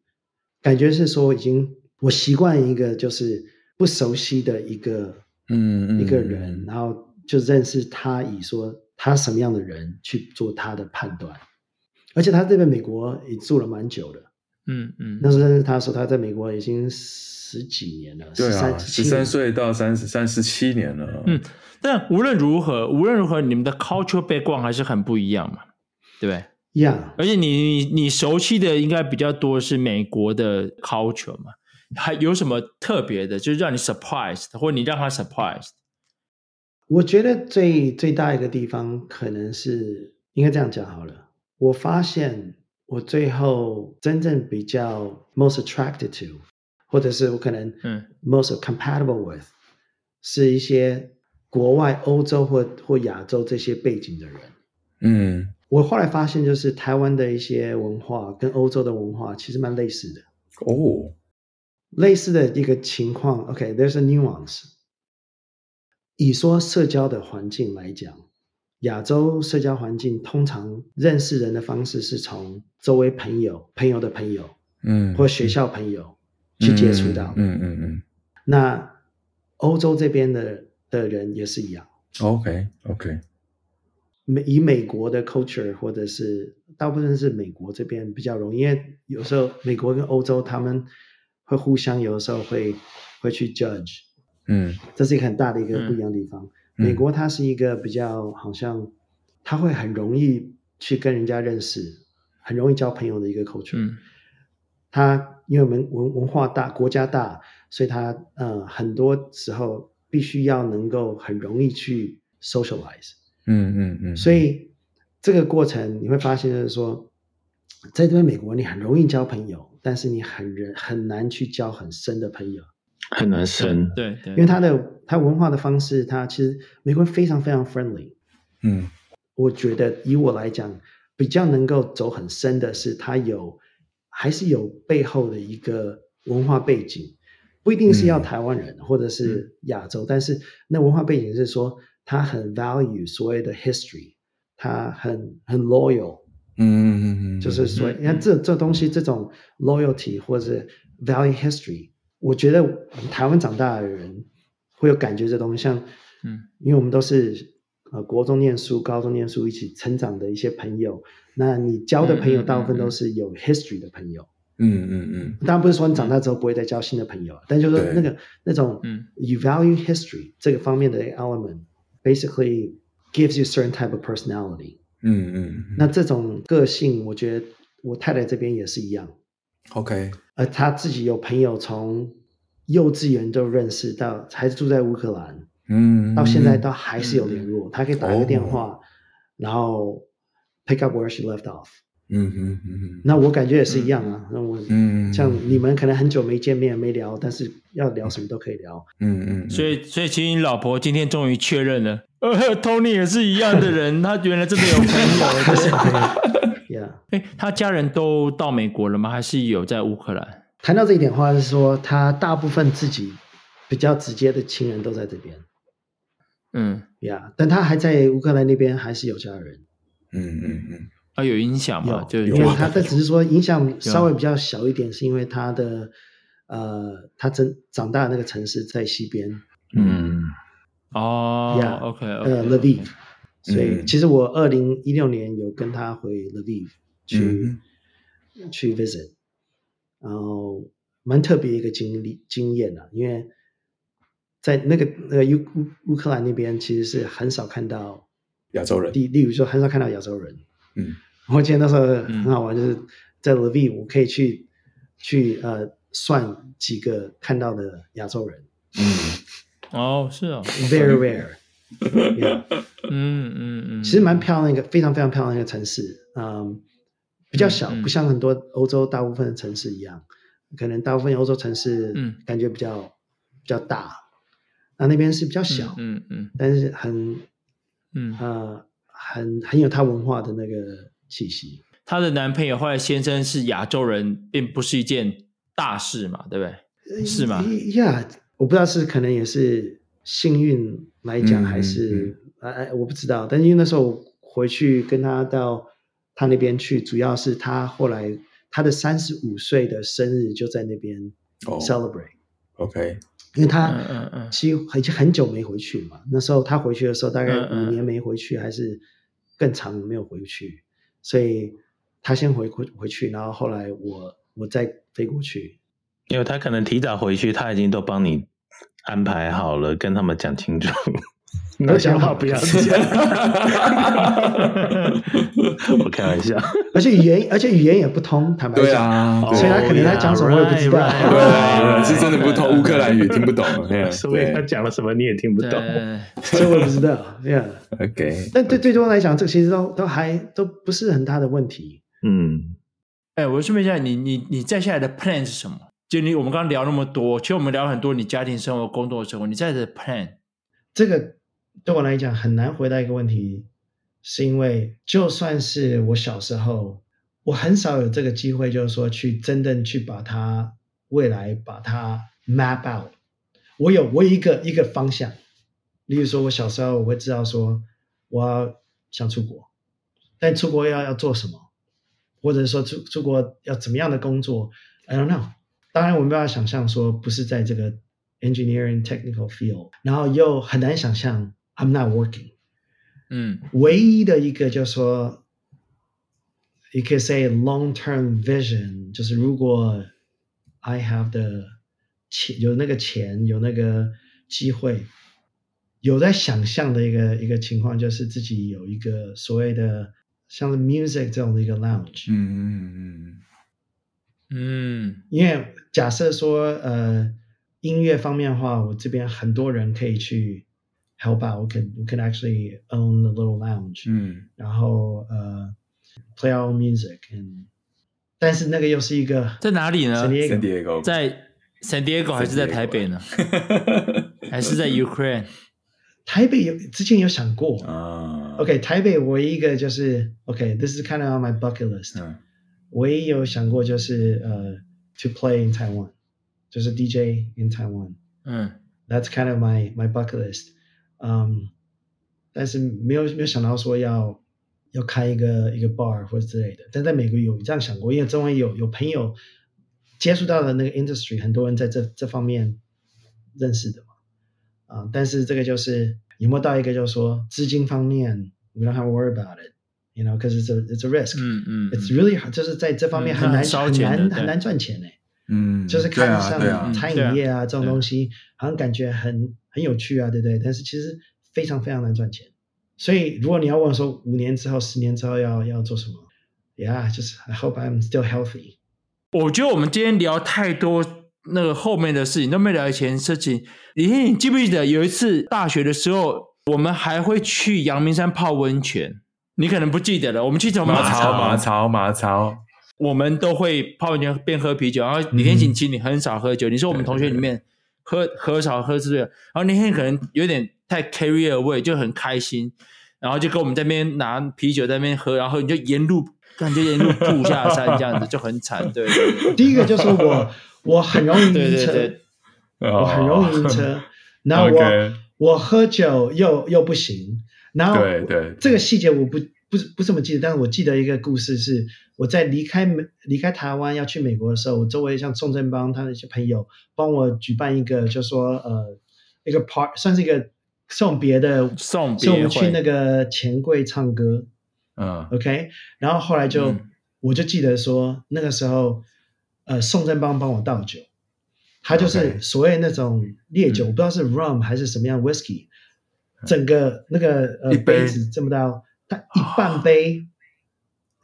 A: 感觉是说已经我习惯一个就是不熟悉的一个嗯一个人，然后就认识他，以说他什么样的人去做他的判断。而且他这边美国也住了蛮久的，
C: 嗯嗯。
A: 那时候认识他说，他在美国已经。十几年了，
B: 对啊，十三岁到三十三十七年了。
C: 嗯，但无论如何，无论如何，你们的 cultural background 还是很不一样嘛，对不对？
A: 一样。
C: 而且你你你熟悉的应该比较多是美国的 culture 嘛，还有什么特别的，就是让你 surprised，或者你让他 surprised？
A: 我觉得最最大一个地方可能是应该这样讲好了。我发现我最后真正比较 most attracted to。或者是我可能嗯 most compatible with，嗯，是一些国外欧洲或或亚洲这些背景的人。
B: 嗯，
A: 我后来发现，就是台湾的一些文化跟欧洲的文化其实蛮类似的。
B: 哦，
A: 类似的一个情况。OK，there's a nuance。以说社交的环境来讲，亚洲社交环境通常认识人的方式是从周围朋友、朋友的朋友，
B: 嗯，
A: 或学校朋友。去接触到，
B: 嗯嗯嗯，
A: 那欧洲这边的的人也是一样。
B: OK OK，
A: 美以美国的 culture 或者是大部分是美国这边比较容易，因为有时候美国跟欧洲他们会互相有的时候会会去 judge，
B: 嗯，
A: 这是一个很大的一个不一样的地方。嗯、美国它是一个比较好像他会很容易去跟人家认识，很容易交朋友的一个 culture，
C: 嗯，
A: 他。因为我们文文化大，国家大，所以他呃很多时候必须要能够很容易去 socialize。
B: 嗯嗯嗯。
A: 所以这个过程你会发现，就是说，在这边美国你很容易交朋友，但是你很人很难去交很深的朋友。
D: 很难深。
C: 对对。
A: 因为他的他文化的方式，他其实美国人非常非常 friendly。
B: 嗯。
A: 我觉得以我来讲，比较能够走很深的是他有。还是有背后的一个文化背景，不一定是要台湾人、嗯、或者是亚洲、嗯，但是那文化背景是说他很 value 所谓的 history，他很很 loyal，
B: 嗯嗯嗯嗯，
A: 就是说你看这这东西这种 loyalty 或者 value history，我觉得台湾长大的人会有感觉这东西，像嗯，因为我们都是呃国中念书、高中念书一起成长的一些朋友。那你交的朋友大部分都是有 history 的朋友，
B: 嗯嗯嗯。
A: 当然不是说你长大之后不会再交新的朋友，但就是说那个那种嗯，you value history 这个方面的 element，basically gives you certain type of personality。
B: 嗯嗯。
A: 那这种个性，我觉得我太太这边也是一样。
B: OK。
A: 而她自己有朋友从幼稚园都认识到，还是住在乌克兰，
B: 嗯，
A: 到现在都还是有联络。她可以打一个电话，然后 pick up where she left off。
B: 嗯嗯嗯，
A: 那我感觉也是一样啊。那我
B: 嗯，
A: 像你们可能很久没见面没聊，但是要聊什么都可以聊。
B: 嗯嗯。
C: 所以所以其实你老婆今天终于确认了，呃，Tony 也是一样的人，他原来真的有朋友。
A: 他是朋友，Yeah。
C: 哎，他家人都到美国了吗？还是有在乌克兰？
A: 谈到这一点的话，是说他大部分自己比较直接的亲人都在这边。
C: 嗯
A: ，Yeah。但他还在乌克兰那边还是有家人。
B: 嗯嗯嗯。
C: 啊，有影响吗？就
A: 因为他，但只是说影响稍微比较小一点，是因为他的呃，他真长大的那个城市在西边。
D: 嗯，
C: 哦
A: ，Yeah，OK，呃，Lviv。所以其实我二零一六年有跟他回 Lviv 去去 visit，然后蛮特别一个经历经验啊，因为在那个那个乌乌乌克兰那边其实是很少看到
B: 亚洲人，
A: 例例如说很少看到亚洲人。
B: 嗯。
A: 我记得那时候很好玩，就是在 Lviv，我可以去去呃算几个看到的亚洲人。
B: 嗯，
C: 哦，是啊
A: ，very rare。
C: 嗯嗯嗯，
A: 其实蛮漂亮一个，非常非常漂亮一个城市。嗯，比较小，不像很多欧洲大部分的城市一样，可能大部分欧洲城市感觉比较比较大，那那边是比较小，
C: 嗯嗯，
A: 但是很
C: 嗯
A: 呃很很有它文化的那个。气息，
C: 她的男朋友后来先生是亚洲人，并不是一件大事嘛，对不对？是吗？
A: 呀，yeah, 我不知道是可能也是幸运来讲，还是哎、嗯嗯，我不知道。但是因为那时候我回去跟他到他那边去，主要是他后来他的三十五岁的生日就在那边 celebrate。
B: Oh, OK，
A: 因为他
C: 嗯嗯嗯，
A: 其实已经很久没回去嘛。那时候他回去的时候，大概五年没回去，还是更长没有回去。所以他先回回回去，然后后来我我再飞过去。
D: 因为他可能提早回去，他已经都帮你安排好了，跟他们讲清楚。
A: 没有讲好不要讲。
D: 我开玩笑。
A: 而且语言，而且语言也不通，坦白讲。
B: 对啊，
A: 所以他可能他讲什么我也不知道。
B: 对，是真的不通乌克兰语，听不懂。
D: 所以他讲了什么你也听不懂，
A: 所以我也不知道。Yeah。
B: OK。
A: 但对对对我来讲，这个其实都都还都不是很大的问题。
D: 嗯。
C: 哎，我顺便问一下，你你你接下来的 plan 是什么？就你我们刚刚聊那么多，其实我们聊很多你家庭生活、工作的生活，你在的 plan
A: 这个。对我来讲很难回答一个问题，是因为就算是我小时候，我很少有这个机会，就是说去真正去把它未来把它 map out。我有我有一个一个方向，例如说我小时候我会知道说我要想出国，但出国要要做什么，或者说出出国要怎么样的工作，I don't know。当然我们不要想象说不是在这个 engineering technical field，然后又很难想象。I'm not working。
C: 嗯，
A: 唯一的一个就是说，you can say long-term vision，就是如果 I have the 钱，有那个钱，有那个机会，有在想象的一个一个情况，就是自己有一个所谓的像是 music 这种的一个 lounge。
B: 嗯嗯嗯
C: 嗯，
A: 因为假设说呃音乐方面的话，我这边很多人可以去。Help out. We can we can actually own a little lounge.
B: 嗯，
A: 然后呃、uh,，play our own music and 但是那个又是一个
C: 在哪里呢？
B: San Diego，
C: 在 San Diego 还是在台北呢？还是在 Ukraine？
A: 台北有之前有想过
B: 啊。
A: OK，台北唯一一个就是 OK，this、okay, is kind of on my bucket list、嗯。唯一有想过就是呃、uh,，to play in Taiwan，就是 DJ in Taiwan。
C: 嗯，
A: That's kind of my my bucket list。 嗯，um, 但是没有没有想到说要要开一个一个 bar 或者之类的，但在美国有这样想过，因为周围有有朋友接触到的那个 industry，很多人在这这方面认识的嘛，啊，但是这个就是有没有到一个就是说资金方面，we don't have to worry about it，，you know，because it's a it's a risk，
C: 嗯嗯
A: ，it's really 就是在这方面很难很难很难赚钱呢。
B: 嗯，
A: 就是看像餐饮业啊这种东西，好像感觉很很有趣啊，对不对？但是其实非常非常难赚钱。所以如果你要问说五年之后、十年之后要要做什么，Yeah，就是 I hope I'm still healthy。
C: 我觉得我们今天聊太多那个后面的事情，都没聊以前事情。李天，你记不记得有一次大学的时候，我们还会去阳明山泡温泉？你可能不记得了。我们去什么
B: 马槽？马槽？马槽？
C: 我们都会泡温泉边喝啤酒。然后李天行其实你很少喝酒，嗯、你说我们同学里面喝喝少喝醉了。然后那天可能有点太 carry away，就很开心，然后就跟我们在那边拿啤酒在那边喝，然后你就沿路。感觉沿路吐下山这样子就很惨，对，对，
A: 第一个就是我，我很容易晕车，
C: 对对对
A: 我很容易晕车。然后我 Okay. 我喝酒又又不行。然后对对，这个细节我不不不怎么记得，但是我记得一个故事是我在离开美离开台湾要去美国的时候，我周围像宋振邦他的一些朋友帮我举办一个，就说呃一个 part 算是一个送别的
C: 送别，
A: 送我们去那个钱柜唱歌。嗯，OK，然后后来就、嗯、我就记得说那个时候，呃，宋振邦帮我倒酒，他就是所谓那种烈酒.我不知道是 rum 还是什么样 whisky，、嗯、整个那个呃杯，杯子这么大，他一半杯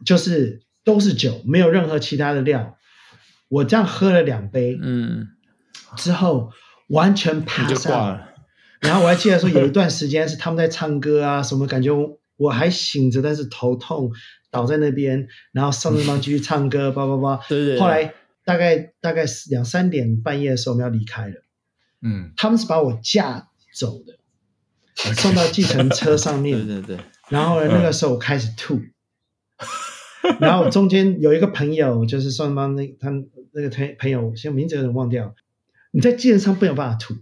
A: 就是都是酒，没有任何其他的料。我这样喝了两杯，嗯，之后完全趴下，然后我还记得说有一段时间是他们在唱歌啊，什么感觉。我还醒着，但是头痛，倒在那边，然后上面帮继续唱歌，叭叭叭。对对。后来大概大概两三点半夜的时候，我们要离开了。嗯。他们是把我架走的，送到计程车上面。对对对。然后呢，那个时候我开始吐。然后中间有一个朋友，就是双方那他那个朋朋友，现在名字有点忘掉。你在计程车上没有办法吐，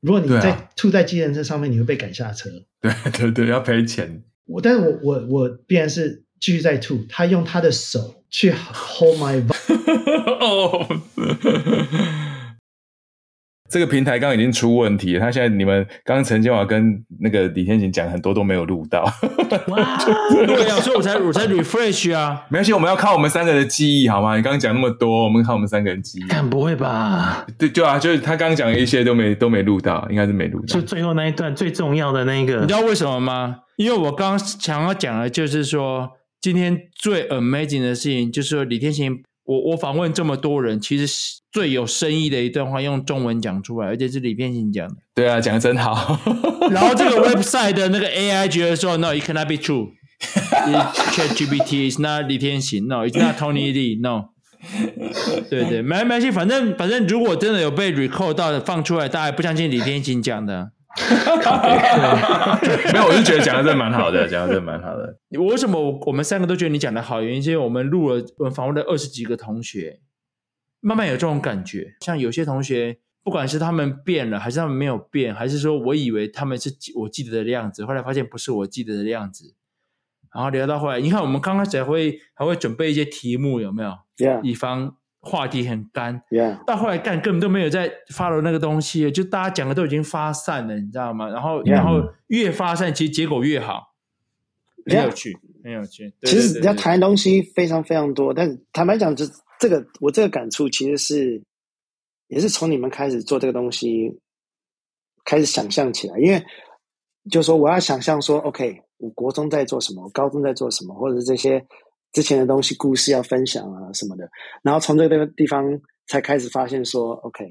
A: 如果你在吐在计程车上面，你会被赶下车。
B: 对 对对，要赔钱。
A: 我，但是我我我必然是继续在吐。他用他的手去 hold my。哦，
B: 这个平台刚刚已经出问题了。他现在你们刚刚陈建华跟那个李天行讲很多都没有录到。
C: 哇！对啊，所以我才我才 refresh 啊。
B: 没关系，我们要靠我们三个的记忆，好吗？你刚刚讲那么多，我们靠我们三个人记忆。
D: 看不会吧？
B: 对，就啊，就是他刚刚讲的一些都没都没录到，应该是没录到。
D: 就最后那一段最重要的那一个，
C: 你知道为什么吗？因为我刚刚想要讲的，就是说今天最 amazing 的事情，就是说李天行，我我访问这么多人，其实最有深意的一段话用中文讲出来，而且是李天行讲的。
B: 对啊，讲的真好。
C: 然后这个 website 的那个 AI 觉得说，No，it cannot be true。ChatGPT is not 李天行，No，it's not Tony Lee，No。对对，没没关系，反正反正如果真的有被 recall 到的放出来，大家不相信李天行讲的。
B: 没有，我是觉得讲的真的蛮好的，讲的真的蛮好的。
C: 我为什么我们三个都觉得你讲的好？原因是因为我们录了，我们访问了二十几个同学，慢慢有这种感觉。像有些同学，不管是他们变了，还是他们没有变，还是说我以为他们是我记得的样子，后来发现不是我记得的样子。然后聊到后来，你看我们刚开始还会还会准备一些题目，有没有？Yeah. 以防。话题很干.到后来干根本都没有在 follow 那个东西，就大家讲的都已经发散了，你知道吗？然后.然后越发散，其实结果越好，很有趣.很有趣。
A: 其实你要谈的东西非常非常多，但是坦白讲，这这个我这个感触其实是也是从你们开始做这个东西开始想象起来，因为就是说我要想象说，OK，我国中在做什么，我高中在做什么，或者是这些。之前的东西、故事要分享啊什么的，然后从这个地方才开始发现说，OK，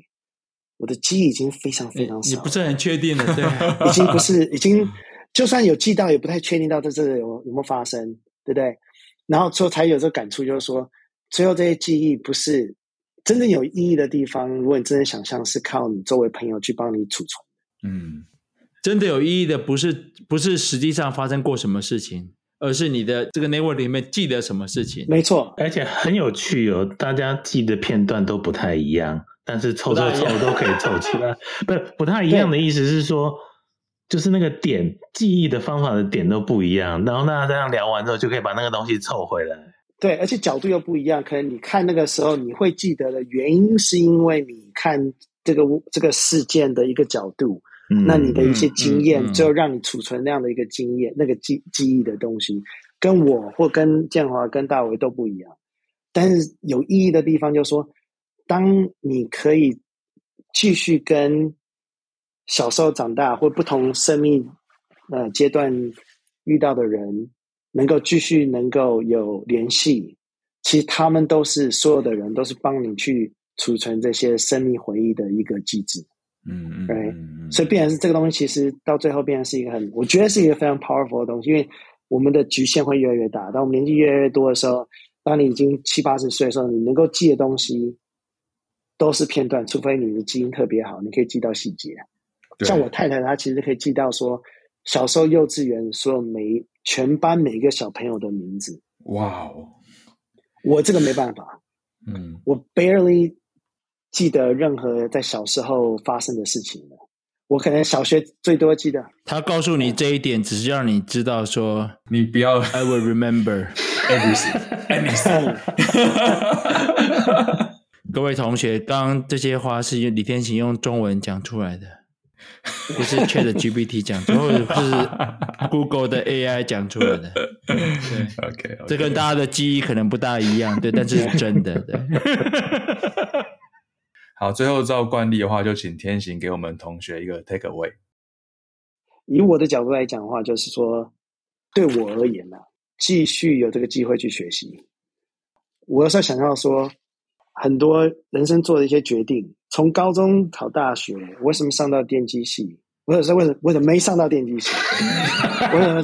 A: 我的记忆已经非常非常少，
C: 你不是很确定了，对，
A: 已经不是，已经就算有记到，也不太确定到这这有有没有发生，对不对？然后之后才有这个感触，就是说，最后这些记忆不是真正有意义的地方，如果你真的想象，是靠你周围朋友去帮你储存。
C: 嗯，真的有意义的，不是不是实际上发生过什么事情。而是你的这个 network 里面记得什么事情？
A: 没错，
D: 而且很有趣哦。大家记的片段都不太一样，但是凑凑凑都可以凑起来。不，不太一样的意思是说，就是那个点记忆的方法的点都不一样。然后大家这样聊完之后，就可以把那个东西凑回来。
A: 对，而且角度又不一样。可能你看那个时候，你会记得的原因，是因为你看这个这个事件的一个角度。那你的一些经验，就让你储存那样的一个经验，那个记记忆的东西。跟我或跟建华、跟大为都不一样。但是有意义的地方就是说，当你可以继续跟小时候长大或不同生命呃阶段遇到的人，能够继续能够有联系，其实他们都是所有的人都是帮你去储存这些生命回忆的一个机制。嗯嗯，对，所以变成是这个东西，其实到最后变成是一个很，我觉得是一个非常 powerful 的东西，因为我们的局限会越来越大。当我们年纪越来越多的时候，当你已经七八十岁的时候，你能够记的东西都是片段，除非你的基因特别好，你可以记到细节。像我太太，她其实可以记到说小时候幼稚园所有每全班每一个小朋友的名字。哇哦，我这个没办法，嗯，我 barely。记得任何在小时候发生的事情了，我可能小学最多记得。
C: 他告诉你这一点，只是让你知道说，
B: 你不要。
C: I will remember everything, anything。各位同学，刚刚这些话是李天行用中文讲出来的，不是 Chat GPT 讲出来，或者是 Google 的 AI 讲出来的。对
B: ，OK，
C: 这跟大家的记忆可能不大一样，对，但是是真的，对。
B: 好，最后照惯例的话，就请天行给我们同学一个 take away。
A: 以我的角度来讲的话，就是说，对我而言呢、啊，继续有这个机会去学习。我有时候想要说，很多人生做的一些决定，从高中考大学，为什么上到电机系？我有时候为什么为什么没上到电机系？为什么？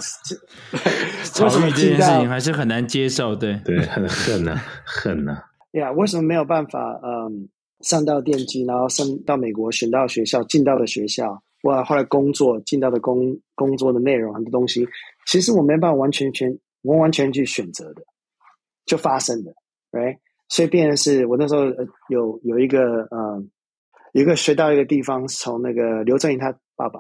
C: 考虑这件事情还是很难接受，对
D: 对，很恨啊，恨啊。
A: 呀，为什么没有办法？嗯。上到电机，然后上到美国，选到学校，进到的学校，哇，后来工作，进到的工工作的内容很多东西，其实我没办法完全全完完全去选择的，就发生的，right？所以变成是我那时候有有一个呃，有一个学到一个地方，从那个刘正英他爸爸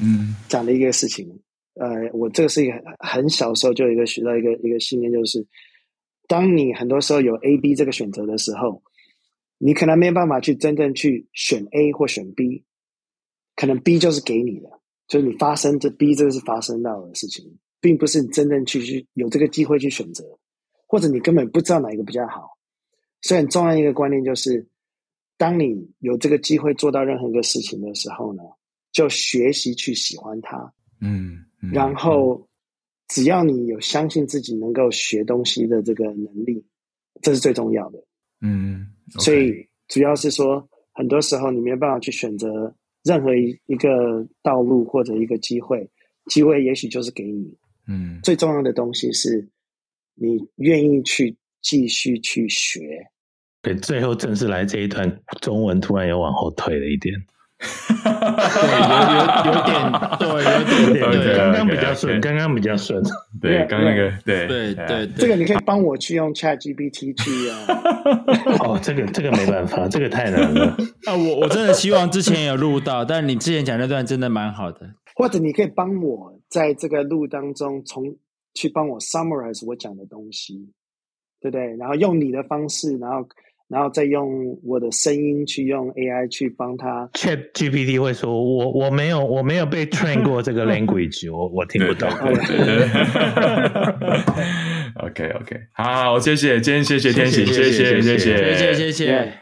A: 嗯讲的一个事情，嗯、呃，我这个是一个很小时候就有一个学到一个一个信念，就是当你很多时候有 A、B 这个选择的时候。你可能没办法去真正去选 A 或选 B，可能 B 就是给你的，就是你发生这 B 这个是发生到的事情，并不是你真正去去有这个机会去选择，或者你根本不知道哪一个比较好。所以很重要一个观念就是，当你有这个机会做到任何一个事情的时候呢，就学习去喜欢它。嗯，嗯，然后只要你有相信自己能够学东西的这个能力，这是最重要的。嗯。Okay. 所以主要是说，很多时候你没有办法去选择任何一一个道路或者一个机会，机会也许就是给你。嗯，最重要的东西是你愿意去继续去学。
D: 对，最后正式来这一段，中文突然又往后退了一点。
C: 对，有有有点，对，有点点，对，
D: 刚刚比较顺，刚刚比较顺，
B: 对，刚那个，对，
C: 对，对，
A: 这个你可以帮我去用 Chat GPT 去啊。
D: 哦，这个这个没办法，这个太难了。
C: 啊，我我真的希望之前有录到，但你之前讲那段真的蛮好的。
A: 或者你可以帮我在这个录当中，从去帮我 summarize 我讲的东西，对不对？然后用你的方式，然后。然后再用我的声音去用 AI 去帮他。
D: Chat GPT 会说：“我我没有我没有被 train 过这个 language，我我听不懂。”
B: OK OK，好，谢谢，今天谢谢天喜，谢谢谢谢谢谢谢谢。